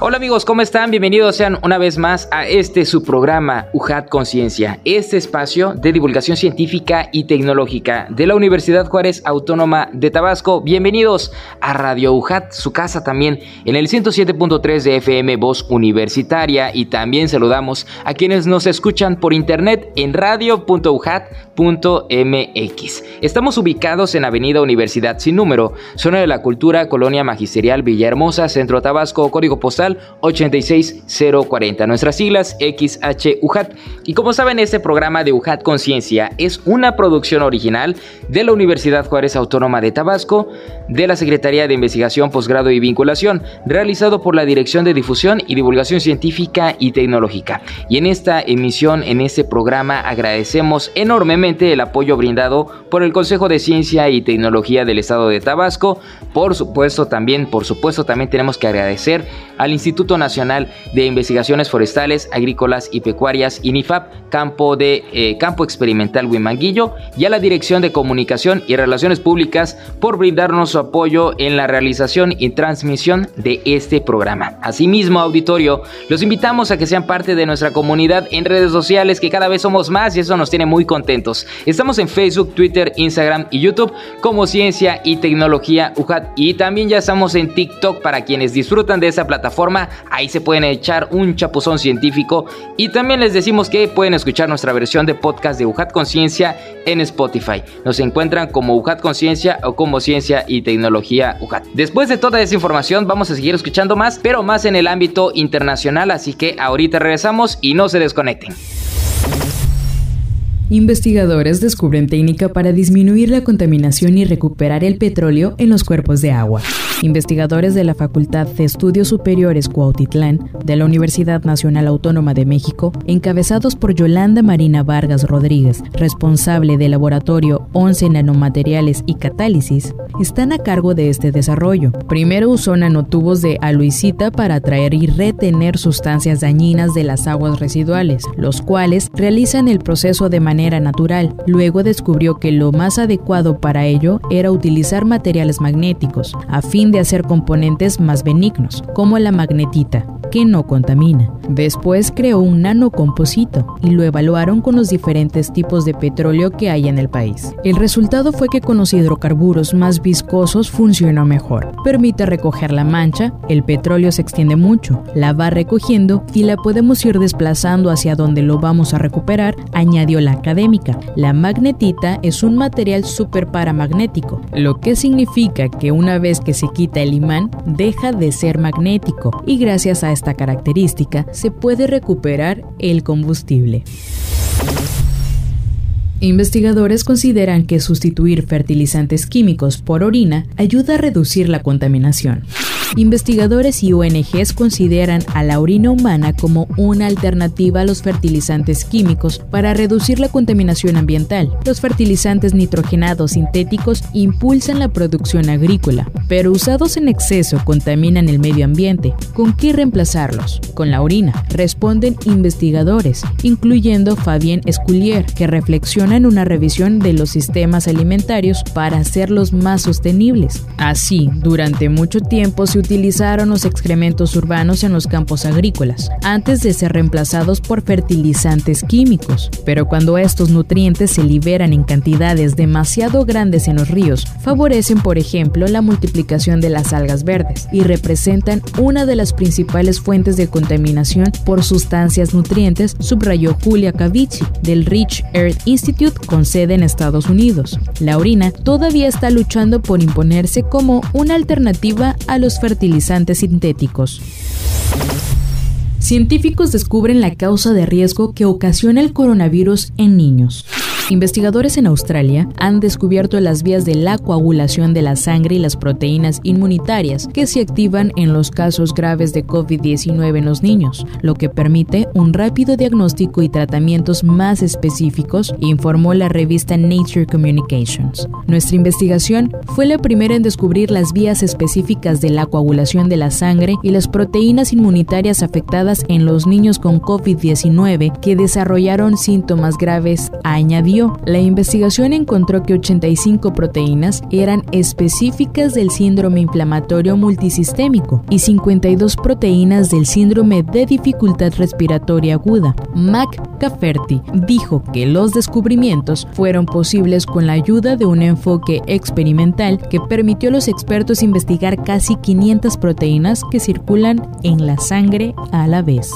Hola amigos, ¿cómo están? Bienvenidos sean una vez más a este su programa UJAT Conciencia, este espacio de divulgación científica y tecnológica de la Universidad Juárez Autónoma de Tabasco. Bienvenidos a Radio UJAT, su casa también en el 107.3 de FM Voz Universitaria y también saludamos a quienes nos escuchan por internet en radio.ujat.mx. Estamos ubicados en Avenida Universidad sin número, zona de la cultura, Colonia Magisterial Villahermosa, Centro Tabasco, código postal 86040. Nuestras siglas XHUJAT. Y como saben, este programa de UJAT Conciencia es una producción original de la Universidad Juárez Autónoma de Tabasco, de la Secretaría de Investigación, Posgrado y Vinculación, realizado por la Dirección de Difusión y Divulgación Científica y Tecnológica. Y en esta emisión, en este programa, agradecemos enormemente el apoyo brindado por el Consejo de Ciencia y Tecnología del Estado de Tabasco. Por supuesto, también, por supuesto, también tenemos que agradecer al Instituto Nacional de Investigaciones Forestales, Agrícolas y Pecuarias, INIFAP, Campo, de, eh, Campo Experimental Huimanguillo, y a la Dirección de Comunicación y Relaciones Públicas por brindarnos su apoyo en la realización y transmisión de este programa. Asimismo, auditorio, los invitamos a que sean parte de nuestra comunidad en redes sociales, que cada vez somos más y eso nos tiene muy contentos. Estamos en Facebook, Twitter, Instagram y YouTube como Ciencia y Tecnología UJAT y también ya estamos en TikTok para quienes disfrutan de esa plataforma Ahí se pueden echar un chapuzón científico. Y también les decimos que pueden escuchar nuestra versión de podcast de UJAT Conciencia en Spotify. Nos encuentran como UJAT Conciencia o como Ciencia y Tecnología UJAT. Después de toda esa información, vamos a seguir escuchando más, pero más en el ámbito internacional. Así que ahorita regresamos y no se desconecten. Investigadores descubren técnica para disminuir la contaminación y recuperar el petróleo en los cuerpos de agua. Investigadores de la Facultad de Estudios Superiores Cuautitlán de la Universidad Nacional Autónoma de México, encabezados por Yolanda Marina Vargas Rodríguez, responsable del laboratorio 11 Nanomateriales y Catálisis, están a cargo de este desarrollo. Primero usó nanotubos de aluicita para atraer y retener sustancias dañinas de las aguas residuales, los cuales realizan el proceso de manera natural. Luego descubrió que lo más adecuado para ello era utilizar materiales magnéticos, a fin de hacer componentes más benignos, como la magnetita, que no contamina. Después creó un nanocomposito y lo evaluaron con los diferentes tipos de petróleo que hay en el país. El resultado fue que con los hidrocarburos más viscosos funcionó mejor. Permite recoger la mancha, el petróleo se extiende mucho, la va recogiendo y la podemos ir desplazando hacia donde lo vamos a recuperar, añadió la académica. La magnetita es un material paramagnético, lo que significa que una vez que se quita el imán, deja de ser magnético y gracias a esta característica se puede recuperar el combustible. Investigadores consideran que sustituir fertilizantes químicos por orina ayuda a reducir la contaminación. Investigadores y ONGs consideran a la orina humana como una alternativa a los fertilizantes químicos para reducir la contaminación ambiental. Los fertilizantes nitrogenados sintéticos impulsan la producción agrícola, pero usados en exceso contaminan el medio ambiente. ¿Con qué reemplazarlos? Con la orina, responden investigadores, incluyendo Fabien Esculier, que reflexiona en una revisión de los sistemas alimentarios para hacerlos más sostenibles. Así, durante mucho tiempo se utilizaron los excrementos urbanos en los campos agrícolas, antes de ser reemplazados por fertilizantes químicos. Pero cuando estos nutrientes se liberan en cantidades demasiado grandes en los ríos, favorecen, por ejemplo, la multiplicación de las algas verdes y representan una de las principales fuentes de contaminación por sustancias nutrientes, subrayó Julia Cavici del Rich Earth Institute con sede en Estados Unidos. La orina todavía está luchando por imponerse como una alternativa a los fertilizantes fertilizantes sintéticos. Científicos descubren la causa de riesgo que ocasiona el coronavirus en niños. Investigadores en Australia han descubierto las vías de la coagulación de la sangre y las proteínas inmunitarias que se activan en los casos graves de COVID-19 en los niños, lo que permite un rápido diagnóstico y tratamientos más específicos, informó la revista Nature Communications. Nuestra investigación fue la primera en descubrir las vías específicas de la coagulación de la sangre y las proteínas inmunitarias afectadas en los niños con COVID-19 que desarrollaron síntomas graves, añadió la investigación encontró que 85 proteínas eran específicas del síndrome inflamatorio multisistémico y 52 proteínas del síndrome de dificultad respiratoria aguda. Mac Cafferty dijo que los descubrimientos fueron posibles con la ayuda de un enfoque experimental que permitió a los expertos investigar casi 500 proteínas que circulan en la sangre a la vez.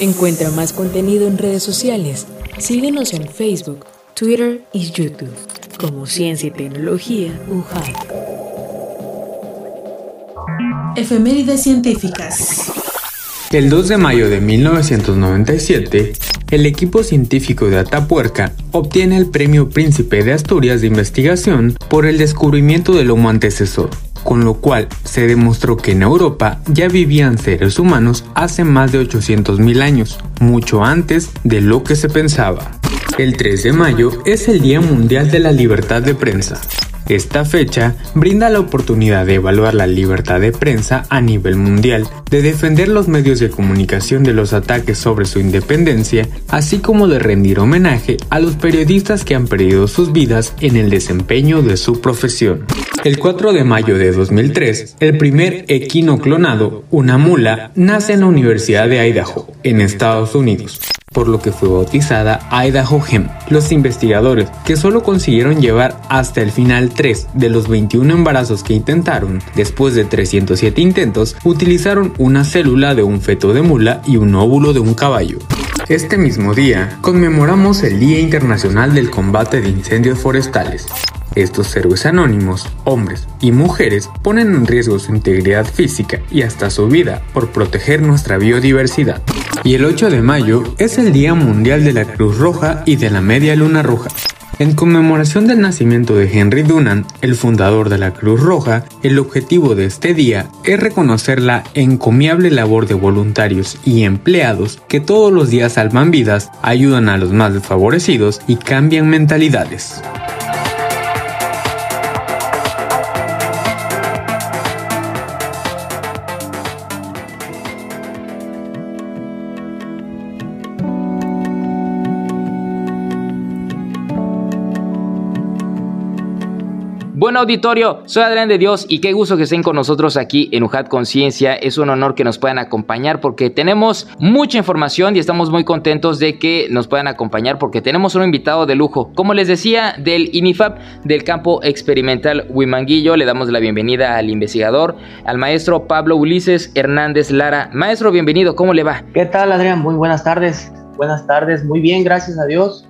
Encuentra más contenido en redes sociales. Síguenos en Facebook, Twitter y YouTube como Ciencia y Tecnología UJAI. Efemérides científicas. El 2 de mayo de 1997, el equipo científico de Atapuerca obtiene el Premio Príncipe de Asturias de Investigación por el descubrimiento del homo antecesor, con lo cual se demostró que en Europa ya vivían seres humanos hace más de 800.000 años, mucho antes de lo que se pensaba. El 3 de mayo es el Día Mundial de la Libertad de Prensa. Esta fecha brinda la oportunidad de evaluar la libertad de prensa a nivel mundial, de defender los medios de comunicación de los ataques sobre su independencia, así como de rendir homenaje a los periodistas que han perdido sus vidas en el desempeño de su profesión. El 4 de mayo de 2003, el primer equino clonado, una mula, nace en la Universidad de Idaho, en Estados Unidos por lo que fue bautizada Idaho Hem. Los investigadores, que solo consiguieron llevar hasta el final 3 de los 21 embarazos que intentaron, después de 307 intentos, utilizaron una célula de un feto de mula y un óvulo de un caballo. Este mismo día, conmemoramos el Día Internacional del Combate de Incendios Forestales. Estos héroes anónimos, hombres y mujeres, ponen en riesgo su integridad física y hasta su vida por proteger nuestra biodiversidad. Y el 8 de mayo es el Día Mundial de la Cruz Roja y de la Media Luna Roja. En conmemoración del nacimiento de Henry Dunant, el fundador de la Cruz Roja, el objetivo de este día es reconocer la encomiable labor de voluntarios y empleados que todos los días salvan vidas, ayudan a los más desfavorecidos y cambian mentalidades. Buen auditorio, soy Adrián de Dios y qué gusto que estén con nosotros aquí en UJAT Conciencia. Es un honor que nos puedan acompañar porque tenemos mucha información y estamos muy contentos de que nos puedan acompañar porque tenemos un invitado de lujo. Como les decía, del INIFAP, del campo experimental Huimanguillo, le damos la bienvenida al investigador, al maestro Pablo Ulises Hernández Lara. Maestro, bienvenido, ¿cómo le va? ¿Qué tal, Adrián? Muy buenas tardes. Buenas tardes, muy bien, gracias a Dios.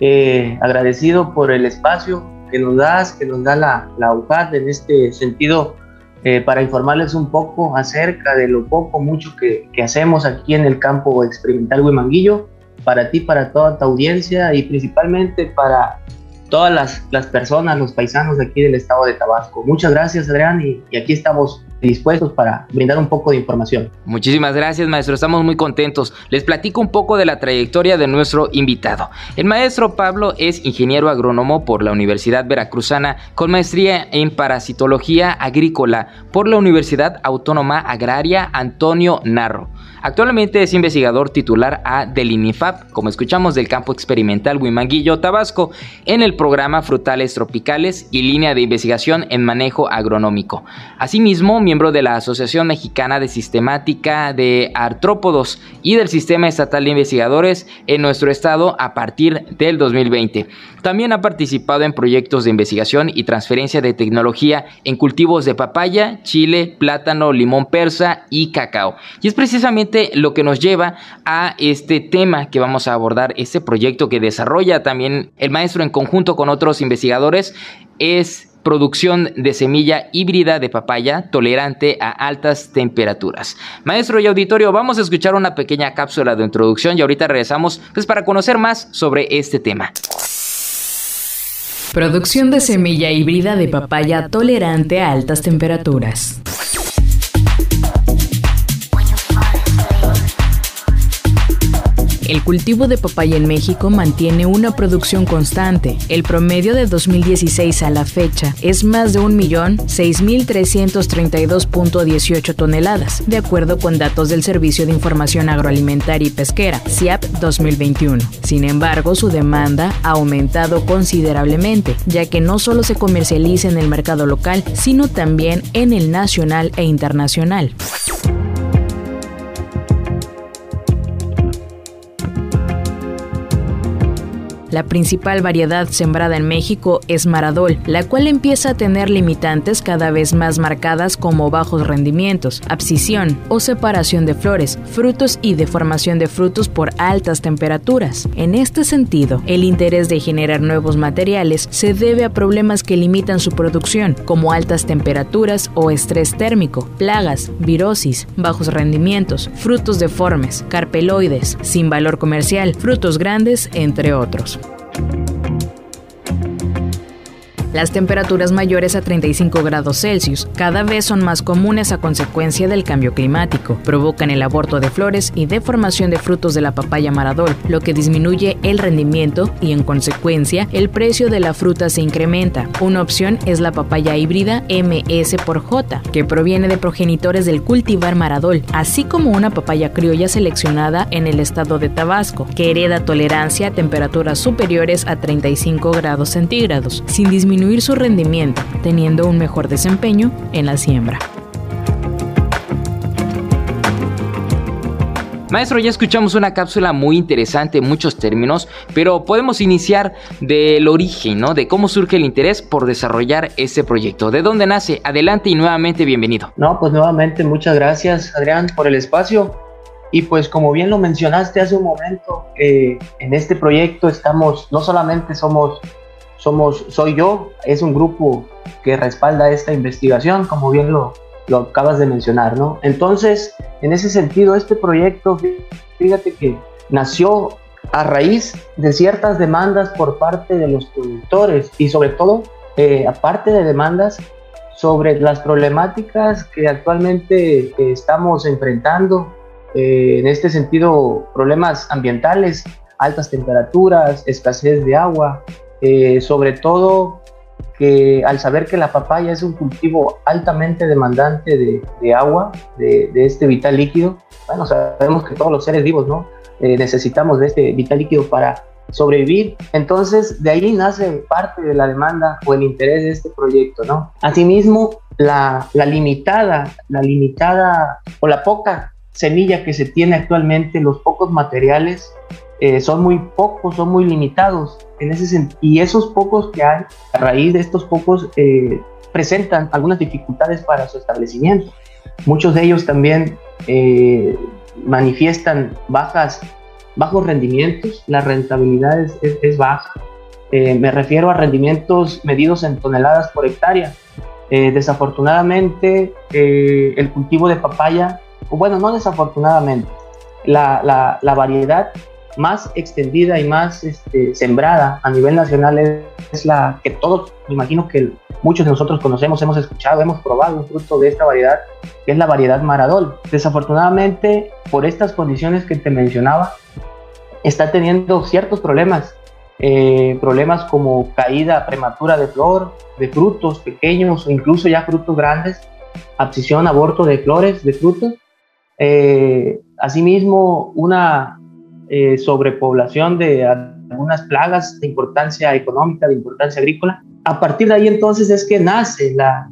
Eh, agradecido por el espacio, que nos das, que nos da la, la UJAT en este sentido eh, para informarles un poco acerca de lo poco, mucho que, que hacemos aquí en el campo experimental Huimanguillo, para ti, para toda tu audiencia y principalmente para todas las, las, personas, los paisanos de aquí del estado de Tabasco. Muchas gracias, Adrián, y, y aquí estamos dispuestos para brindar un poco de información. Muchísimas gracias, maestro. Estamos muy contentos. Les platico un poco de la trayectoria de nuestro invitado. El maestro Pablo es ingeniero agrónomo por la Universidad Veracruzana con maestría en parasitología agrícola por la Universidad Autónoma Agraria Antonio Narro. Actualmente es investigador titular A del INIFAP, como escuchamos del campo experimental Huimanguillo, Tabasco, en el programa Frutales Tropicales y línea de investigación en manejo agronómico. Asimismo, miembro de la Asociación Mexicana de Sistemática de Artrópodos y del Sistema Estatal de Investigadores en nuestro estado a partir del 2020. También ha participado en proyectos de investigación y transferencia de tecnología en cultivos de papaya, chile, plátano, limón persa y cacao. Y es precisamente lo que nos lleva a este tema que vamos a abordar, este proyecto que desarrolla también el maestro en conjunto con otros investigadores, es producción de semilla híbrida de papaya tolerante a altas temperaturas. Maestro y auditorio, vamos a escuchar una pequeña cápsula de introducción y ahorita regresamos pues, para conocer más sobre este tema. Producción de semilla híbrida de papaya tolerante a altas temperaturas. El cultivo de papaya en México mantiene una producción constante. El promedio de 2016 a la fecha es más de 1.6332.18 toneladas, de acuerdo con datos del Servicio de Información Agroalimentaria y Pesquera, SIAP 2021. Sin embargo, su demanda ha aumentado considerablemente, ya que no solo se comercializa en el mercado local, sino también en el nacional e internacional. La principal variedad sembrada en México es Maradol, la cual empieza a tener limitantes cada vez más marcadas como bajos rendimientos, abscisión o separación de flores, frutos y deformación de frutos por altas temperaturas. En este sentido, el interés de generar nuevos materiales se debe a problemas que limitan su producción, como altas temperaturas o estrés térmico, plagas, virosis, bajos rendimientos, frutos deformes, carpeloides, sin valor comercial, frutos grandes, entre otros. Las temperaturas mayores a 35 grados Celsius cada vez son más comunes a consecuencia del cambio climático. Provocan el aborto de flores y deformación de frutos de la papaya maradol, lo que disminuye el rendimiento y en consecuencia el precio de la fruta se incrementa. Una opción es la papaya híbrida MS por J, que proviene de progenitores del cultivar maradol, así como una papaya criolla seleccionada en el estado de Tabasco, que hereda tolerancia a temperaturas superiores a 35 grados centígrados, sin disminuir su rendimiento, teniendo un mejor desempeño en la siembra. Maestro, ya escuchamos una cápsula muy interesante, muchos términos, pero podemos iniciar del origen, ¿no? De cómo surge el interés por desarrollar este proyecto. ¿De dónde nace? Adelante y nuevamente bienvenido. No, pues nuevamente muchas gracias, Adrián, por el espacio. Y pues como bien lo mencionaste hace un momento, eh, en este proyecto estamos, no solamente somos somos, soy yo, es un grupo que respalda esta investigación, como bien lo, lo acabas de mencionar, ¿no? Entonces, en ese sentido, este proyecto, fíjate que nació a raíz de ciertas demandas por parte de los productores y sobre todo, eh, aparte de demandas, sobre las problemáticas que actualmente eh, estamos enfrentando, eh, en este sentido, problemas ambientales, altas temperaturas, escasez de agua, eh, sobre todo que al saber que la papaya es un cultivo altamente demandante de, agua, de, este vital líquido, bueno, sabemos que todos los seres vivos, ¿no? Eh, necesitamos de este vital líquido para sobrevivir. Entonces, de ahí nace parte de la demanda o el interés de este proyecto, ¿no? Asimismo, la, limitada, la limitada o la poca semilla que se tiene actualmente, los pocos materiales eh, son muy pocos, son muy limitados en ese y esos pocos que hay, a raíz de estos pocos, eh, presentan algunas dificultades para su establecimiento. Muchos de ellos también eh, manifiestan bajas, bajos rendimientos, la rentabilidad es, es, baja. me refiero a rendimientos medidos en toneladas por hectárea. desafortunadamente, el cultivo de papaya, bueno, no desafortunadamente, la, la, la variedad más extendida y más este, sembrada a nivel nacional es, la que todos, me imagino que muchos de nosotros conocemos, hemos escuchado, hemos probado un fruto de esta variedad, que es la variedad Maradol. Desafortunadamente, por estas condiciones que te mencionaba, está teniendo ciertos problemas, eh, problemas como caída prematura de flor, de frutos pequeños o incluso ya frutos grandes, abscisión, aborto de flores, de frutos. Eh, asimismo, una eh, sobrepoblación de algunas plagas de importancia económica, de importancia agrícola. A partir de ahí entonces es que nace la,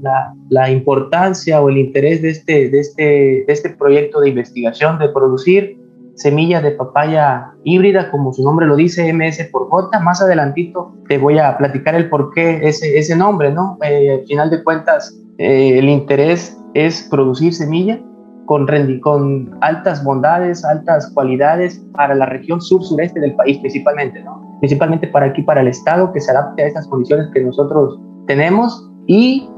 la, importancia o el interés de este, de, este, de este proyecto de investigación de producir semillas de papaya híbrida, como su nombre lo dice, MS por J. Más adelantito te voy a platicar el por qué ese, ese nombre, ¿no? Eh, al final de cuentas, eh, el interés es producir semilla con, altas bondades, altas cualidades para la región sur-sureste del país principalmente, ¿no? principalmente para aquí, para el Estado, que se adapte a estas condiciones que nosotros tenemos y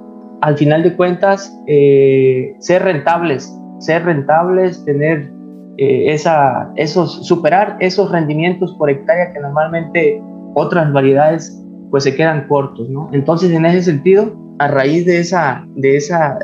al final de cuentas eh, ser rentables, ser rentables, tener eh, esa, esos, superar esos rendimientos por hectárea que normalmente otras variedades pues se quedan cortos, ¿no? Entonces en ese sentido, a raíz de, esa, de, esa,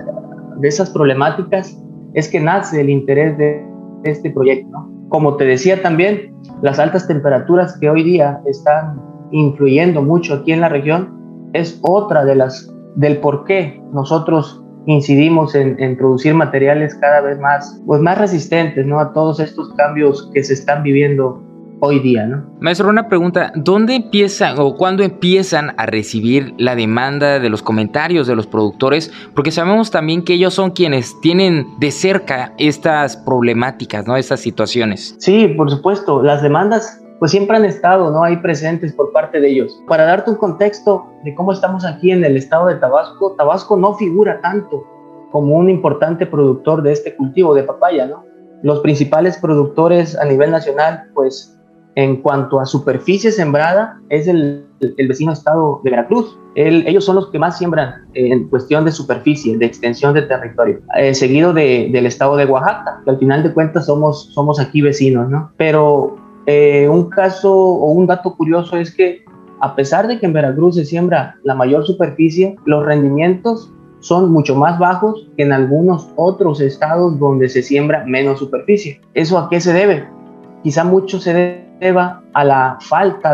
de esas problemáticas es que nace el interés de este proyecto. Como te decía también, las altas temperaturas que hoy día están influyendo mucho aquí en la región es otra de las del por qué nosotros incidimos en, producir materiales cada vez más, pues más resistentes ¿no? a todos estos cambios que se están viviendo hoy día, ¿no? Maestro, una pregunta, ¿dónde empiezan o cuándo empiezan a recibir la demanda de los comentarios de los productores? Porque sabemos también que ellos son quienes tienen de cerca estas problemáticas, ¿no? Estas situaciones. Sí, por supuesto, las demandas pues siempre han estado, ¿no? Ahí presentes por parte de ellos. Para darte un contexto de cómo estamos aquí en el estado de Tabasco, Tabasco no figura tanto como un importante productor de este cultivo de papaya, ¿no? Los principales productores a nivel nacional, pues en cuanto a superficie sembrada, es el, el vecino estado de Veracruz. ellos son los que más siembran en cuestión de superficie, de extensión de territorio, eh, seguido de, del estado de Oaxaca, que al final de cuentas somos, somos aquí vecinos, ¿no? Pero eh, un caso o un dato curioso es que a pesar de que en Veracruz se siembra la mayor superficie, los rendimientos son mucho más bajos que en algunos otros estados donde se siembra menos superficie. ¿Eso a qué se debe? Quizá mucho se deba a la falta